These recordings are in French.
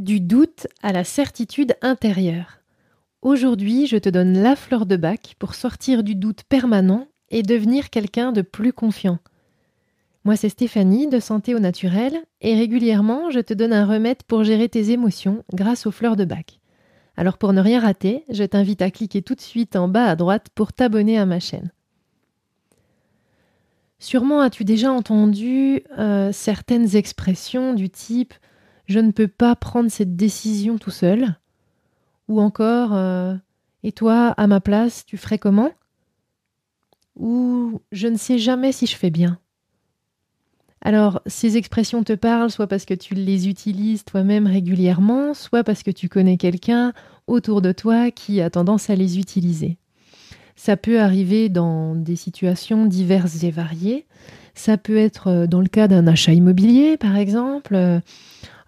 Du doute à la certitude intérieure. Aujourd'hui, je te donne la fleur de bac pour sortir du doute permanent et devenir quelqu'un de plus confiant. Moi, c'est Stéphanie de Santé au Naturel et régulièrement, je te donne un remède pour gérer tes émotions grâce aux fleurs de bac. Alors pour ne rien rater, je t'invite à cliquer tout de suite en bas à droite pour t'abonner à ma chaîne. Sûrement as-tu déjà entendu euh, certaines expressions du type je ne peux pas prendre cette décision tout seul Ou encore euh, Et toi, à ma place, tu ferais comment? Ou je ne sais jamais si je fais bien. Alors, ces expressions te parlent soit parce que tu les utilises toi-même régulièrement, soit parce que tu connais quelqu'un autour de toi qui a tendance à les utiliser. Ça peut arriver dans des situations diverses et variées. Ça peut être euh, dans le cas d'un achat immobilier, par exemple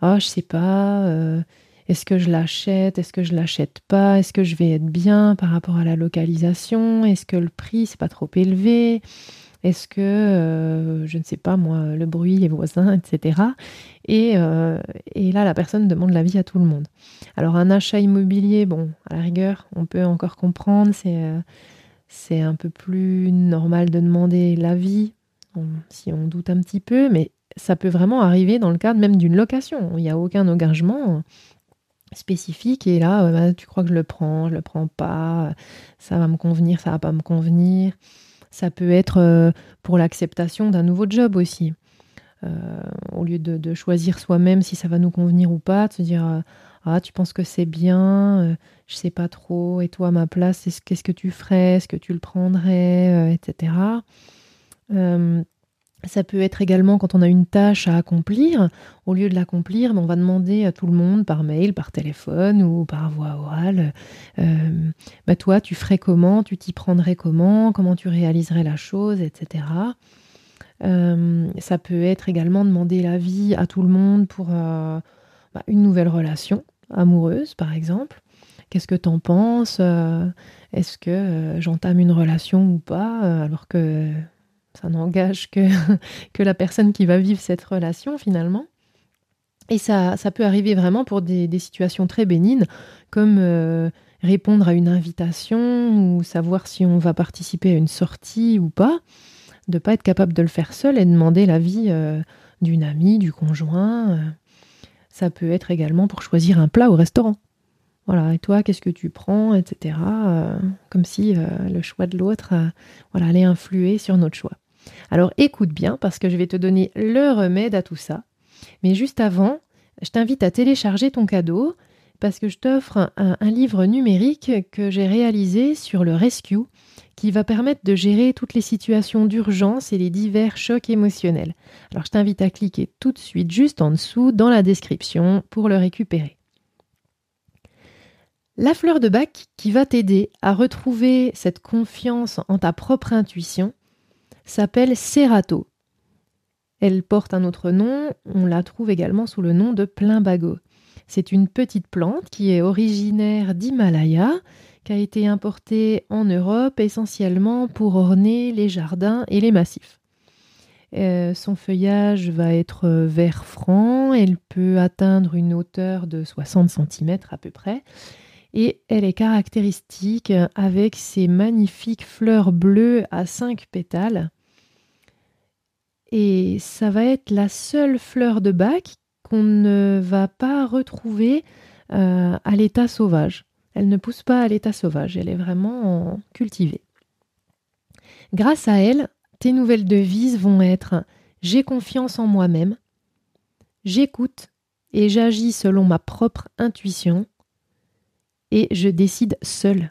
ah, je sais pas, euh, est-ce que je l'achète, est-ce que je l'achète pas, est-ce que je vais être bien par rapport à la localisation, est-ce que le prix c'est pas trop élevé, est-ce que, euh, je ne sais pas moi, le bruit, les voisins, etc. Et, euh, et, là, la personne demande l'avis à tout le monde. Alors un achat immobilier, bon, à la rigueur, on peut encore comprendre, c'est c'est un peu plus normal de demander l'avis si on doute un petit peu, mais ça peut vraiment arriver dans le cadre même d'une location. Il n'y a aucun engagement spécifique et là, euh, bah, tu crois que je le prends, je le prends pas, ça va me convenir, ça va pas me convenir. Ça peut être euh, pour l'acceptation d'un nouveau job aussi. Euh, au lieu de, choisir soi-même si ça va nous convenir ou pas, de se dire ah tu penses que c'est bien, je sais pas trop, et toi à ma place, qu'est-ce que tu ferais, est-ce que tu le prendrais, etc. Ça peut être également quand on a une tâche à accomplir, au lieu de l'accomplir, ben, on va demander à tout le monde par mail, par téléphone ou par voix orale, euh, bah, toi tu ferais comment, tu t'y prendrais comment, comment tu réaliserais la chose, etc. Euh, ça peut être également demander l'avis à tout le monde pour euh, bah, une nouvelle relation amoureuse, par exemple. Qu'est-ce que t'en penses? Est-ce que j'entame une relation ou pas? Alors que ça n'engage que, que la personne qui va vivre cette relation finalement. Et ça, ça peut arriver vraiment pour des, situations très bénignes, comme euh, répondre à une invitation ou savoir si on va participer à une sortie ou pas, de ne pas être capable de le faire seul et demander l'avis euh, d'une amie, du conjoint. Euh. Ça peut être également pour choisir un plat au restaurant. Voilà, et toi, qu'est-ce que tu prends, etc. comme si le choix de l'autre voilà, allait influer sur notre choix. Alors écoute bien parce que je vais te donner le remède à tout ça. Mais juste avant, je t'invite à télécharger ton cadeau parce que je t'offre un, livre numérique que j'ai réalisé sur le rescue qui va permettre de gérer toutes les situations d'urgence et les divers chocs émotionnels. Alors je t'invite à cliquer tout de suite juste en dessous dans la description pour le récupérer. La fleur de bac qui va t'aider à retrouver cette confiance en ta propre intuition s'appelle Serato. Elle porte un autre nom, on la trouve également sous le nom de Plumbago. C'est une petite plante qui est originaire d'Himalaya, qui a été importée en Europe essentiellement pour orner les jardins et les massifs. Euh, son feuillage va être vert franc, elle peut atteindre une hauteur de 60 cm à peu près, et elle est caractéristique avec ses magnifiques fleurs bleues à cinq pétales. Et ça va être la seule fleur de bac qu'on ne va pas retrouver euh, à l'état sauvage. Elle ne pousse pas à l'état sauvage, elle est vraiment cultivée. Grâce à elle, tes nouvelles devises vont être j'ai confiance en moi-même, j'écoute et j'agis selon ma propre intuition, et je décide seul.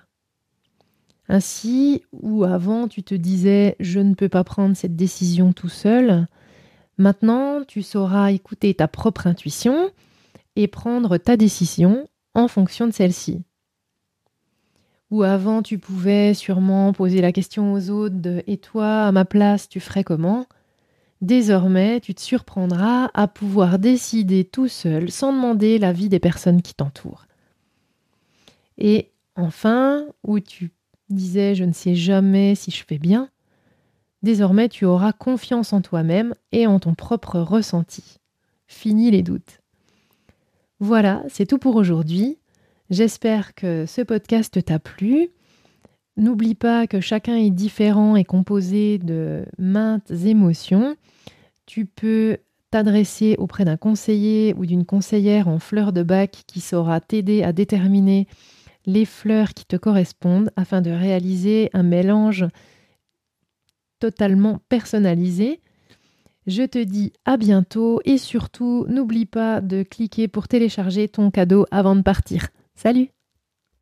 Ainsi, où avant tu te disais je ne peux pas prendre cette décision tout seul, maintenant tu sauras écouter ta propre intuition et prendre ta décision en fonction de celle-ci. Où avant tu pouvais sûrement poser la question aux autres et toi à ma place tu ferais comment? Désormais, tu te surprendras à pouvoir décider tout seul sans demander l'avis des personnes qui t'entourent. Et enfin, où tu disais je ne sais jamais si je fais bien, désormais tu auras confiance en toi-même et en ton propre ressenti. Fini les doutes. Voilà, c'est tout pour aujourd'hui. J'espère que ce podcast t'a plu. N'oublie pas que chacun est différent et composé de maintes émotions. Tu peux t'adresser auprès d'un conseiller ou d'une conseillère en fleurs de bac qui saura t'aider à déterminer les fleurs qui te correspondent afin de réaliser un mélange totalement personnalisé. Je te dis à bientôt et surtout n'oublie pas de cliquer pour télécharger ton cadeau avant de partir. Salut